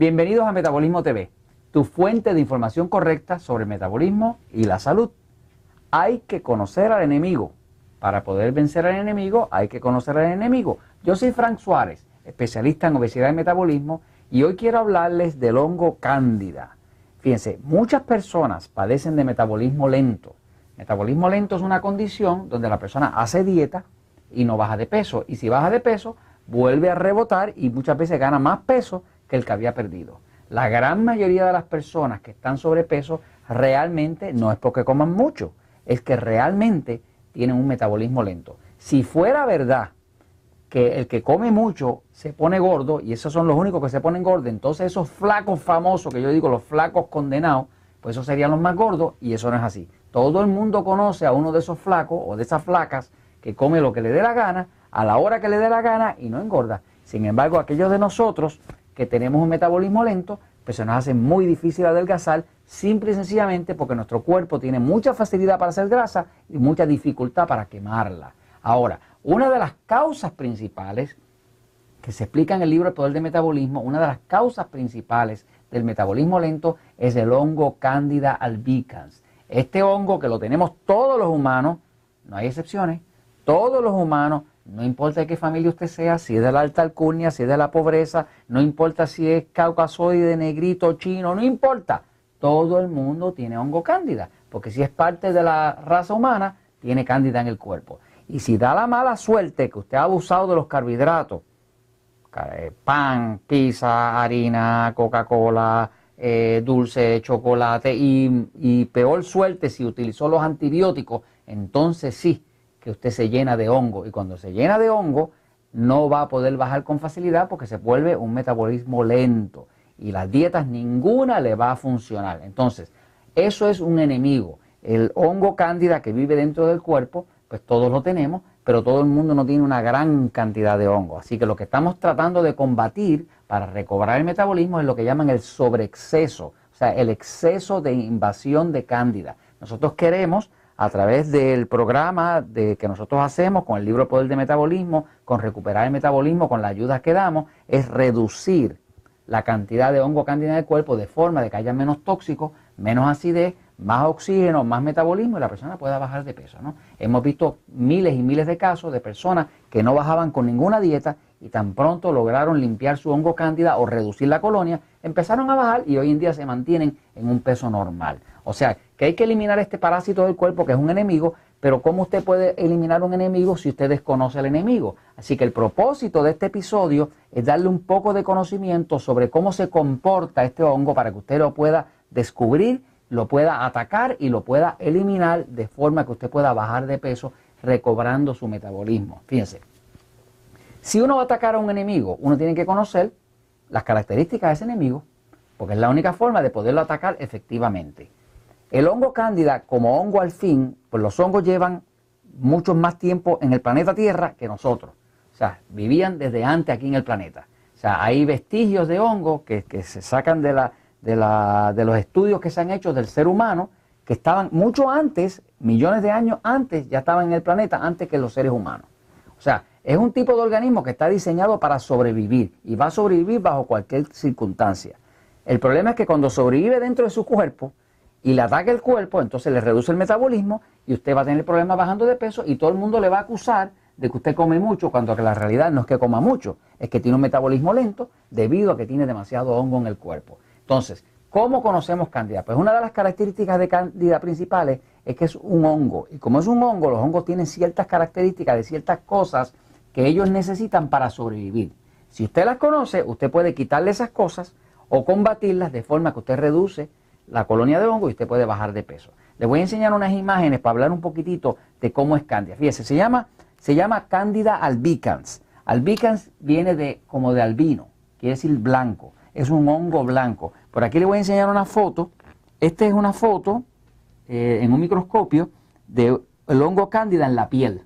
Bienvenidos a Metabolismo TV, tu fuente de información correcta sobre el metabolismo y la salud. Hay que conocer al enemigo. Para poder vencer al enemigo hay que conocer al enemigo. Yo soy Frank Suárez, especialista en obesidad y metabolismo, y hoy quiero hablarles del hongo cándida. Fíjense, muchas personas padecen de metabolismo lento. Metabolismo lento es una condición donde la persona hace dieta y no baja de peso. Y si baja de peso, vuelve a rebotar y muchas veces gana más peso que el que había perdido. La gran mayoría de las personas que están sobrepeso realmente no es porque coman mucho, es que realmente tienen un metabolismo lento. Si fuera verdad que el que come mucho se pone gordo y esos son los únicos que se ponen gordos, entonces esos flacos famosos que yo digo, los flacos condenados, pues esos serían los más gordos y eso no es así. Todo el mundo conoce a uno de esos flacos o de esas flacas que come lo que le dé la gana, a la hora que le dé la gana y no engorda. Sin embargo, aquellos de nosotros que tenemos un metabolismo lento, pues se nos hace muy difícil adelgazar, simple y sencillamente porque nuestro cuerpo tiene mucha facilidad para hacer grasa y mucha dificultad para quemarla. Ahora, una de las causas principales que se explica en el libro El Poder del Metabolismo, una de las causas principales del metabolismo lento es el hongo Candida albicans. Este hongo que lo tenemos todos los humanos, no hay excepciones, todos los humanos no importa de qué familia usted sea, si es de la alta alcurnia, si es de la pobreza, no importa si es caucasoide, negrito, chino, no importa. Todo el mundo tiene hongo cándida, porque si es parte de la raza humana, tiene cándida en el cuerpo. Y si da la mala suerte que usted ha abusado de los carbohidratos, eh, pan, pizza, harina, Coca-Cola, eh, dulce, chocolate y, y peor suerte si utilizó los antibióticos, entonces sí, que usted se llena de hongo y cuando se llena de hongo no va a poder bajar con facilidad porque se vuelve un metabolismo lento y las dietas ninguna le va a funcionar. Entonces, eso es un enemigo. El hongo cándida que vive dentro del cuerpo, pues todos lo tenemos, pero todo el mundo no tiene una gran cantidad de hongo. Así que lo que estamos tratando de combatir para recobrar el metabolismo es lo que llaman el sobreexceso, o sea, el exceso de invasión de cándida. Nosotros queremos a través del programa de, que nosotros hacemos con el libro Poder de Metabolismo, con recuperar el metabolismo, con la ayuda que damos, es reducir la cantidad de hongo cándida en el cuerpo de forma de que haya menos tóxicos, menos acidez, más oxígeno, más metabolismo y la persona pueda bajar de peso. ¿no? Hemos visto miles y miles de casos de personas que no bajaban con ninguna dieta y tan pronto lograron limpiar su hongo cándida o reducir la colonia, empezaron a bajar y hoy en día se mantienen en un peso normal. O sea, que hay que eliminar este parásito del cuerpo que es un enemigo, pero ¿cómo usted puede eliminar un enemigo si usted desconoce al enemigo? Así que el propósito de este episodio es darle un poco de conocimiento sobre cómo se comporta este hongo para que usted lo pueda descubrir, lo pueda atacar y lo pueda eliminar de forma que usted pueda bajar de peso recobrando su metabolismo. Fíjense, si uno va a atacar a un enemigo, uno tiene que conocer las características de ese enemigo, porque es la única forma de poderlo atacar efectivamente. El hongo cándida, como hongo al fin, pues los hongos llevan mucho más tiempo en el planeta Tierra que nosotros. O sea, vivían desde antes aquí en el planeta. O sea, hay vestigios de hongo que, se sacan de, la, de, la, de los estudios que se han hecho del ser humano, que estaban mucho antes, millones de años antes, ya estaban en el planeta, antes que los seres humanos. O sea, es un tipo de organismo que está diseñado para sobrevivir y va a sobrevivir bajo cualquier circunstancia. El problema es que cuando sobrevive dentro de su cuerpo, y le ataca el cuerpo, entonces le reduce el metabolismo y usted va a tener problemas bajando de peso y todo el mundo le va a acusar de que usted come mucho, cuando la realidad no es que coma mucho, es que tiene un metabolismo lento debido a que tiene demasiado hongo en el cuerpo. Entonces, ¿cómo conocemos Candida? Pues una de las características de Candida principales es que es un hongo. Y como es un hongo, los hongos tienen ciertas características de ciertas cosas que ellos necesitan para sobrevivir. Si usted las conoce, usted puede quitarle esas cosas o combatirlas de forma que usted reduce la colonia de hongo y usted puede bajar de peso. Les voy a enseñar unas imágenes para hablar un poquitito de cómo es Cándida. Fíjese, se llama, se llama Cándida albicans. Albicans viene de como de albino, quiere decir blanco. Es un hongo blanco. Por aquí le voy a enseñar una foto. Esta es una foto eh, en un microscopio del hongo cándida en la piel.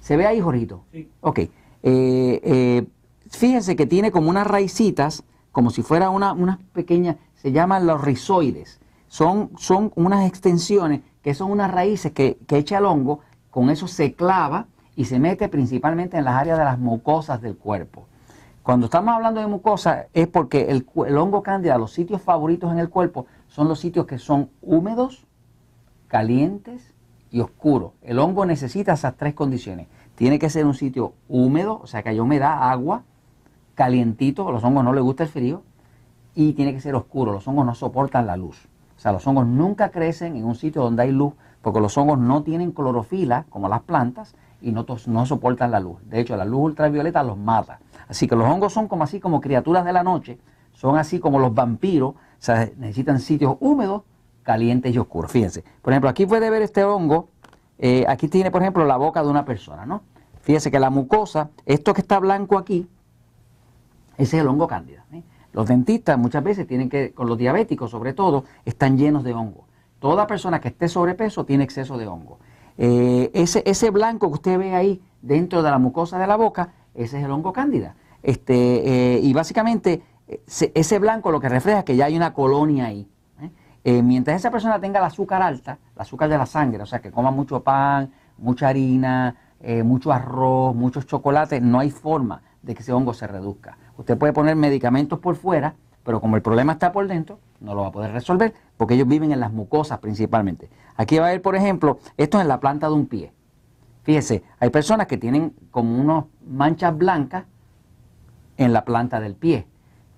¿Se ve ahí, Jorito? Sí. Ok. Eh, eh, fíjense que tiene como unas raicitas, como si fuera una, una pequeña, se llaman los rizoides. Son, son unas extensiones que son unas raíces que, que echa el hongo, con eso se clava y se mete principalmente en las áreas de las mucosas del cuerpo. Cuando estamos hablando de mucosa es porque el, el hongo cándida, los sitios favoritos en el cuerpo son los sitios que son húmedos, calientes y oscuros. El hongo necesita esas tres condiciones. Tiene que ser un sitio húmedo, o sea que haya humedad, agua, calientito, a los hongos no les gusta el frío, y tiene que ser oscuro, los hongos no soportan la luz. O sea, los hongos nunca crecen en un sitio donde hay luz, porque los hongos no tienen clorofila como las plantas y no, no soportan la luz. De hecho, la luz ultravioleta los mata. Así que los hongos son como así como criaturas de la noche, son así como los vampiros, o sea, necesitan sitios húmedos, calientes y oscuros. Fíjense, por ejemplo, aquí puede ver este hongo, eh, aquí tiene por ejemplo la boca de una persona, ¿no? Fíjense que la mucosa, esto que está blanco aquí, ese es el hongo cándida. ¿eh? Los dentistas muchas veces tienen que, con los diabéticos sobre todo, están llenos de hongo. Toda persona que esté sobrepeso tiene exceso de hongo. Eh, ese, ese blanco que usted ve ahí dentro de la mucosa de la boca, ese es el hongo cándida. Este, y básicamente ese blanco lo que refleja es que ya hay una colonia ahí. Eh, mientras esa persona tenga el azúcar alta, el azúcar de la sangre, o sea, que coma mucho pan, mucha harina, eh, mucho arroz, muchos chocolates, no hay forma de que ese hongo se reduzca. Usted puede poner medicamentos por fuera, pero como el problema está por dentro, no lo va a poder resolver, porque ellos viven en las mucosas principalmente. Aquí va a ver, por ejemplo, esto es en la planta de un pie. Fíjese, hay personas que tienen como unas manchas blancas en la planta del pie.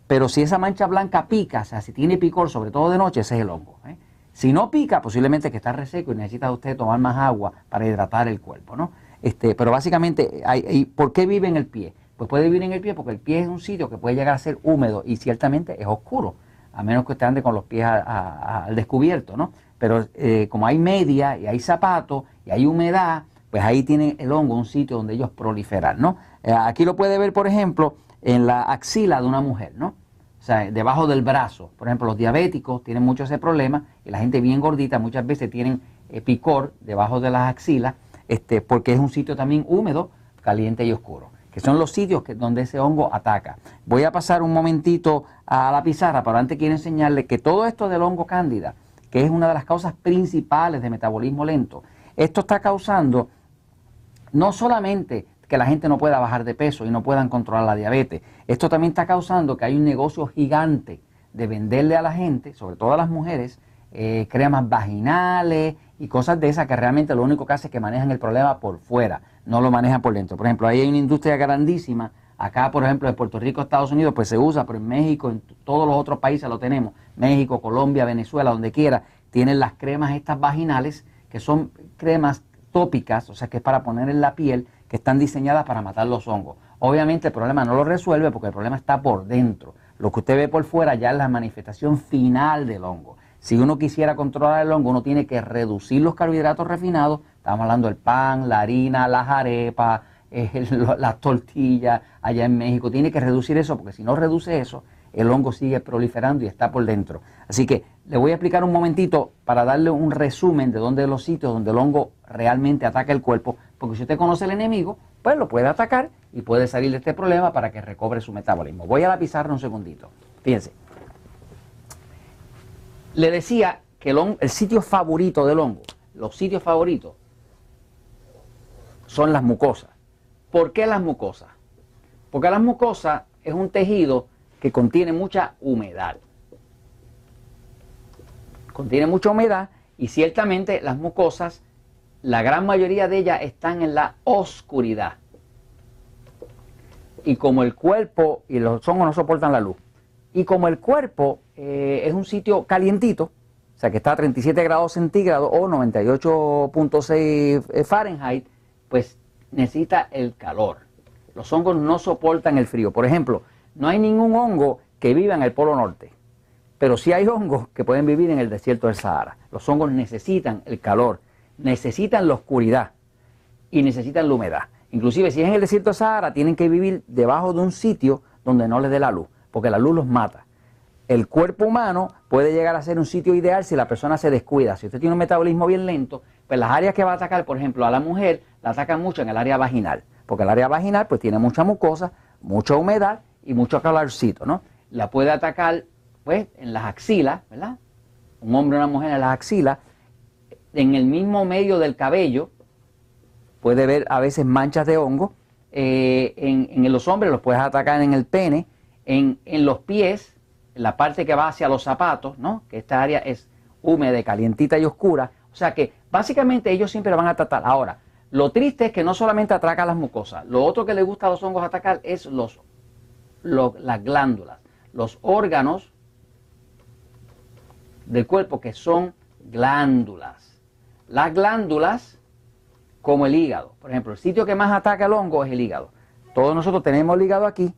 Pero si esa mancha blanca pica, o sea, si tiene picor, sobre todo de noche, ese es el hongo. ¿eh? Si no pica, posiblemente que está reseco y necesita usted tomar más agua para hidratar el cuerpo, ¿no? Este, pero básicamente, hay, ¿por qué vive en el pie? Pues puede vivir en el pie porque el pie es un sitio que puede llegar a ser húmedo y ciertamente es oscuro, a menos que usted ande con los pies al descubierto, ¿no? Pero eh, como hay media y hay zapatos y hay humedad, pues ahí tiene el hongo un sitio donde ellos proliferan, ¿no? Eh, aquí lo puede ver, por ejemplo, en la axila de una mujer, ¿no? O sea, debajo del brazo. Por ejemplo, los diabéticos tienen mucho ese problema y la gente bien gordita muchas veces tienen eh, picor debajo de las axilas este, porque es un sitio también húmedo, caliente y oscuro, que son los sitios que, donde ese hongo ataca. Voy a pasar un momentito a la pizarra, pero antes quiero enseñarles que todo esto del hongo cándida, que es una de las causas principales de metabolismo lento, esto está causando no solamente que la gente no pueda bajar de peso y no puedan controlar la diabetes. Esto también está causando que hay un negocio gigante de venderle a la gente, sobre todo a las mujeres, eh, cremas vaginales y cosas de esas que realmente lo único que hace es que manejan el problema por fuera, no lo manejan por dentro. Por ejemplo, ahí hay una industria grandísima, acá por ejemplo en Puerto Rico, Estados Unidos, pues se usa, pero en México, en todos los otros países lo tenemos, México, Colombia, Venezuela, donde quiera, tienen las cremas estas vaginales, que son cremas tópicas, o sea que es para poner en la piel, que están diseñadas para matar los hongos. Obviamente el problema no lo resuelve porque el problema está por dentro. Lo que usted ve por fuera ya es la manifestación final del hongo. Si uno quisiera controlar el hongo, uno tiene que reducir los carbohidratos refinados. Estamos hablando del pan, la harina, las arepas, las tortillas allá en México. Tiene que reducir eso porque si no reduce eso, el hongo sigue proliferando y está por dentro. Así que le voy a explicar un momentito para darle un resumen de dónde los sitios donde el hongo realmente ataca el cuerpo porque si usted conoce el enemigo, pues lo puede atacar y puede salir de este problema para que recobre su metabolismo. Voy a la pizarra un segundito. Fíjense. Le decía que el, sitio favorito del hongo, los sitios favoritos, son las mucosas. ¿Por qué las mucosas? Porque las mucosas es un tejido que contiene mucha humedad. Contiene mucha humedad y ciertamente las mucosas la gran mayoría de ellas están en la oscuridad. Y como el cuerpo y los hongos no soportan la luz, y como el cuerpo eh, es un sitio calientito, o sea que está a 37 grados centígrados o 98.6 Fahrenheit, pues necesita el calor. Los hongos no soportan el frío. Por ejemplo, no hay ningún hongo que viva en el Polo Norte, pero sí hay hongos que pueden vivir en el desierto del Sahara. Los hongos necesitan el calor necesitan la oscuridad y necesitan la humedad. Inclusive si es en el desierto de Sahara, tienen que vivir debajo de un sitio donde no les dé la luz, porque la luz los mata. El cuerpo humano puede llegar a ser un sitio ideal si la persona se descuida. Si usted tiene un metabolismo bien lento, pues las áreas que va a atacar, por ejemplo, a la mujer, la atacan mucho en el área vaginal, porque el área vaginal pues tiene mucha mucosa, mucha humedad y mucho calorcito, ¿no? La puede atacar pues en las axilas, ¿verdad? Un hombre o una mujer en las axilas, en el mismo medio del cabello, puede ver a veces manchas de hongo, eh, en, los hombres, los puedes atacar en el pene, en, los pies, en la parte que va hacia los zapatos, ¿no? Que esta área es húmeda, calientita y oscura. O sea que básicamente ellos siempre van a tratar. Ahora, lo triste es que no solamente ataca las mucosas, lo otro que le gusta a los hongos atacar es los, las glándulas, los órganos del cuerpo que son glándulas. Las glándulas, como el hígado, por ejemplo, el sitio que más ataca el hongo es el hígado. Todos nosotros tenemos el hígado aquí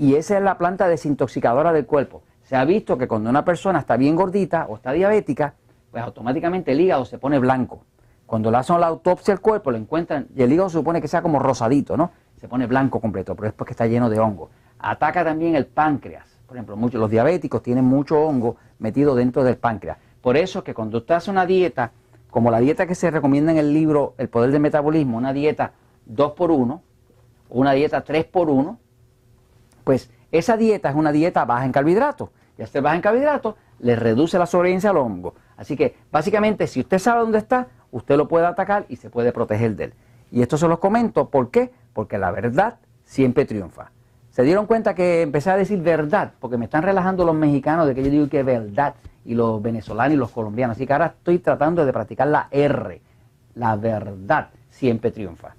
y esa es la planta desintoxicadora del cuerpo. Se ha visto que cuando una persona está bien gordita o está diabética, pues automáticamente el hígado se pone blanco. Cuando le hacen la autopsia al cuerpo, lo encuentran, y el hígado se supone que sea como rosadito, ¿no? Se pone blanco completo, pero es porque está lleno de hongo. Ataca también el páncreas. Por ejemplo, muchos, los diabéticos tienen mucho hongo metido dentro del páncreas. Por eso es que cuando usted hace una dieta, como la dieta que se recomienda en el libro El Poder del Metabolismo, una dieta 2 por 1 una dieta 3 por 1 pues esa dieta es una dieta baja en carbohidratos. Y este baja en carbohidratos le reduce la sobrevivencia al hongo. Así que básicamente si usted sabe dónde está, usted lo puede atacar y se puede proteger de él. Y esto se los comento, ¿por qué? Porque la verdad siempre triunfa. Se dieron cuenta que empecé a decir verdad, porque me están relajando los mexicanos de que yo digo que verdad, y los venezolanos y los colombianos. Así que ahora estoy tratando de practicar la R. La verdad siempre triunfa.